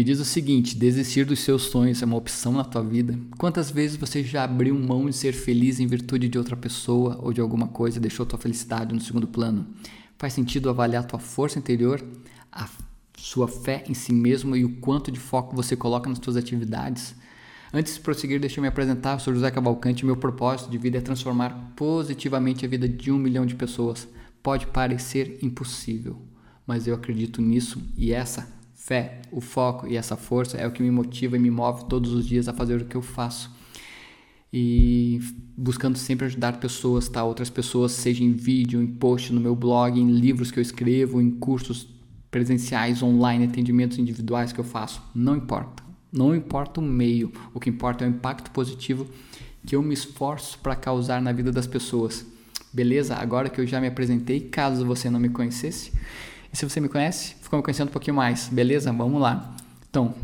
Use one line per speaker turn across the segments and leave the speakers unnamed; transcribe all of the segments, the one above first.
Me diz o seguinte: desistir dos seus sonhos é uma opção na tua vida? Quantas vezes você já abriu mão de ser feliz em virtude de outra pessoa ou de alguma coisa e deixou tua felicidade no segundo plano? Faz sentido avaliar tua força interior, a sua fé em si mesmo e o quanto de foco você coloca nas suas atividades? Antes de prosseguir, deixa eu me apresentar. Eu sou José Cavalcante. Meu propósito de vida é transformar positivamente a vida de um milhão de pessoas. Pode parecer impossível, mas eu acredito nisso e essa fé, o foco e essa força é o que me motiva e me move todos os dias a fazer o que eu faço. E buscando sempre ajudar pessoas, tá? Outras pessoas, seja em vídeo, em post no meu blog, em livros que eu escrevo, em cursos presenciais, online, atendimentos individuais que eu faço. Não importa. Não importa o meio, o que importa é o impacto positivo que eu me esforço para causar na vida das pessoas. Beleza? Agora que eu já me apresentei, caso você não me conhecesse, e se você me conhece, ficou me conhecendo um pouquinho mais, beleza? Vamos lá. Então,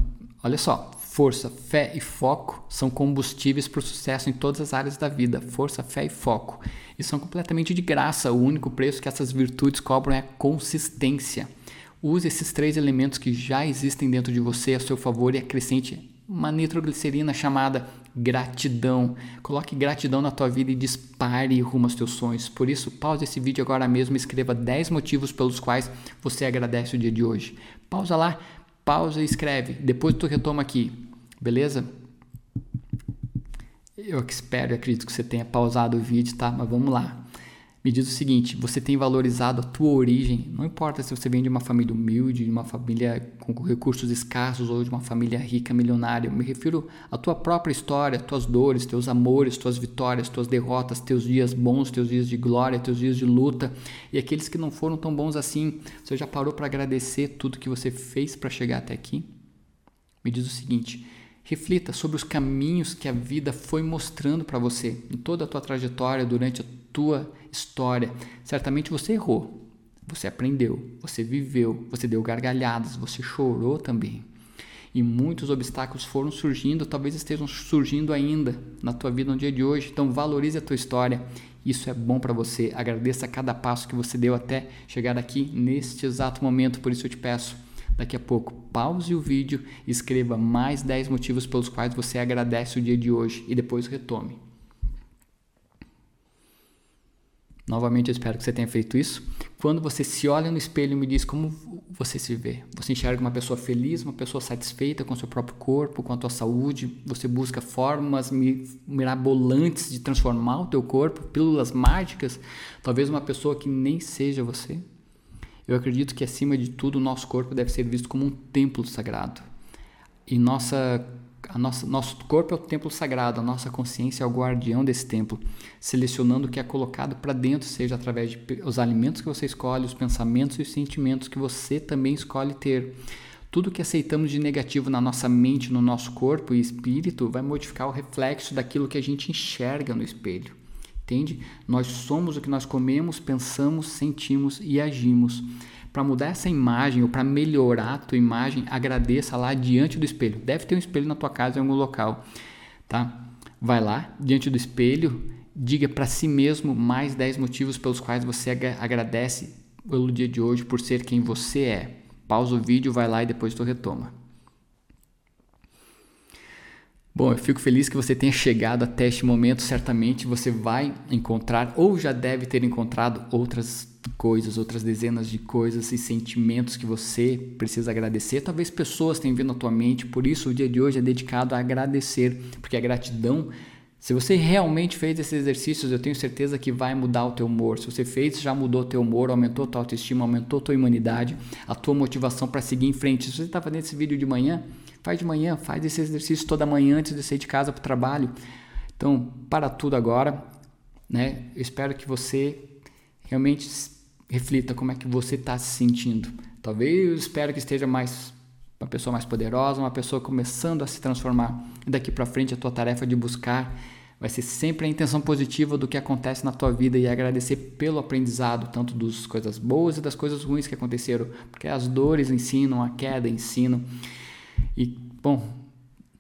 olha só, força, fé e foco são combustíveis para o sucesso em todas as áreas da vida. Força, fé e foco. E são completamente de graça. O único preço que essas virtudes cobram é a consistência. Use esses três elementos que já existem dentro de você a seu favor e acrescente uma nitroglicerina chamada gratidão. Coloque gratidão na tua vida e dispare rumo aos teus sonhos. Por isso, pause esse vídeo agora mesmo e escreva 10 motivos pelos quais você agradece o dia de hoje. Pausa lá, pausa e escreve. Depois tu retoma aqui. Beleza? Eu espero e acredito que você tenha pausado o vídeo, tá? Mas vamos lá me diz o seguinte: você tem valorizado a tua origem? Não importa se você vem de uma família humilde, de uma família com recursos escassos ou de uma família rica, milionária. Eu me refiro à tua própria história, tuas dores, teus amores, tuas vitórias, tuas derrotas, teus dias bons, teus dias de glória, teus dias de luta e aqueles que não foram tão bons assim. Você já parou para agradecer tudo que você fez para chegar até aqui? Me diz o seguinte: reflita sobre os caminhos que a vida foi mostrando para você em toda a tua trajetória durante tua história. Certamente você errou, você aprendeu, você viveu, você deu gargalhadas, você chorou também. E muitos obstáculos foram surgindo, talvez estejam surgindo ainda na tua vida no dia de hoje. Então valorize a tua história. Isso é bom para você. Agradeça cada passo que você deu até chegar aqui neste exato momento. Por isso eu te peço, daqui a pouco, pause o vídeo escreva mais 10 motivos pelos quais você agradece o dia de hoje e depois retome. Novamente, eu espero que você tenha feito isso. Quando você se olha no espelho e me diz como você se vê, você enxerga uma pessoa feliz, uma pessoa satisfeita com seu próprio corpo, com a tua saúde, você busca formas mirabolantes de transformar o teu corpo, pílulas mágicas, talvez uma pessoa que nem seja você. Eu acredito que acima de tudo o nosso corpo deve ser visto como um templo sagrado. E nossa a nossa, nosso corpo é o templo sagrado, a nossa consciência é o guardião desse templo, selecionando o que é colocado para dentro, seja através dos alimentos que você escolhe, os pensamentos e os sentimentos que você também escolhe ter. Tudo que aceitamos de negativo na nossa mente, no nosso corpo e espírito vai modificar o reflexo daquilo que a gente enxerga no espelho. Entende? Nós somos o que nós comemos, pensamos, sentimos e agimos para mudar essa imagem ou para melhorar a tua imagem, agradeça lá diante do espelho. Deve ter um espelho na tua casa em algum local, tá? Vai lá diante do espelho, diga para si mesmo mais 10 motivos pelos quais você agradece pelo dia de hoje por ser quem você é. Pausa o vídeo, vai lá e depois tu retoma. Bom, eu fico feliz que você tenha chegado até este momento. Certamente você vai encontrar ou já deve ter encontrado outras coisas, outras dezenas de coisas e sentimentos que você precisa agradecer. Talvez pessoas tenham vindo à tua mente, por isso o dia de hoje é dedicado a agradecer, porque a gratidão, se você realmente fez esses exercícios, eu tenho certeza que vai mudar o teu humor. Se você fez, já mudou o teu humor, aumentou a tua autoestima, aumentou a tua imunidade, a tua motivação para seguir em frente. Se você está fazendo esse vídeo de manhã, faz de manhã, faz esse exercício toda manhã antes de sair de casa para o trabalho. Então, para tudo agora, né? Eu espero que você realmente reflita como é que você está se sentindo. Talvez eu espero que esteja mais uma pessoa mais poderosa, uma pessoa começando a se transformar. E daqui para frente a tua tarefa de buscar vai ser sempre a intenção positiva do que acontece na tua vida e agradecer pelo aprendizado, tanto das coisas boas e das coisas ruins que aconteceram, porque as dores ensinam, a queda ensinam. E bom,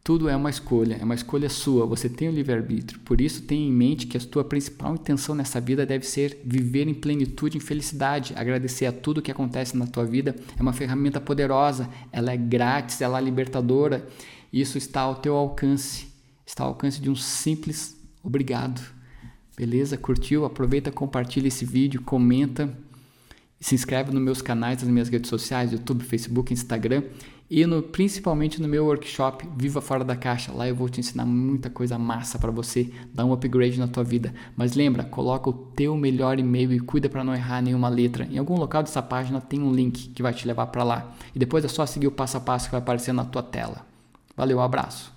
Tudo é uma escolha, é uma escolha sua, você tem o livre-arbítrio. Por isso, tenha em mente que a tua principal intenção nessa vida deve ser viver em plenitude, em felicidade. Agradecer a tudo que acontece na tua vida é uma ferramenta poderosa, ela é grátis, ela é libertadora. Isso está ao teu alcance, está ao alcance de um simples obrigado. Beleza? Curtiu? Aproveita, compartilha esse vídeo, comenta, se inscreve nos meus canais, nas minhas redes sociais, YouTube, Facebook, Instagram e no, principalmente no meu workshop Viva Fora da Caixa. Lá eu vou te ensinar muita coisa massa para você dar um upgrade na tua vida. Mas lembra, coloca o teu melhor e-mail e cuida para não errar nenhuma letra. Em algum local dessa página tem um link que vai te levar para lá. E depois é só seguir o passo a passo que vai aparecer na tua tela. Valeu, um abraço.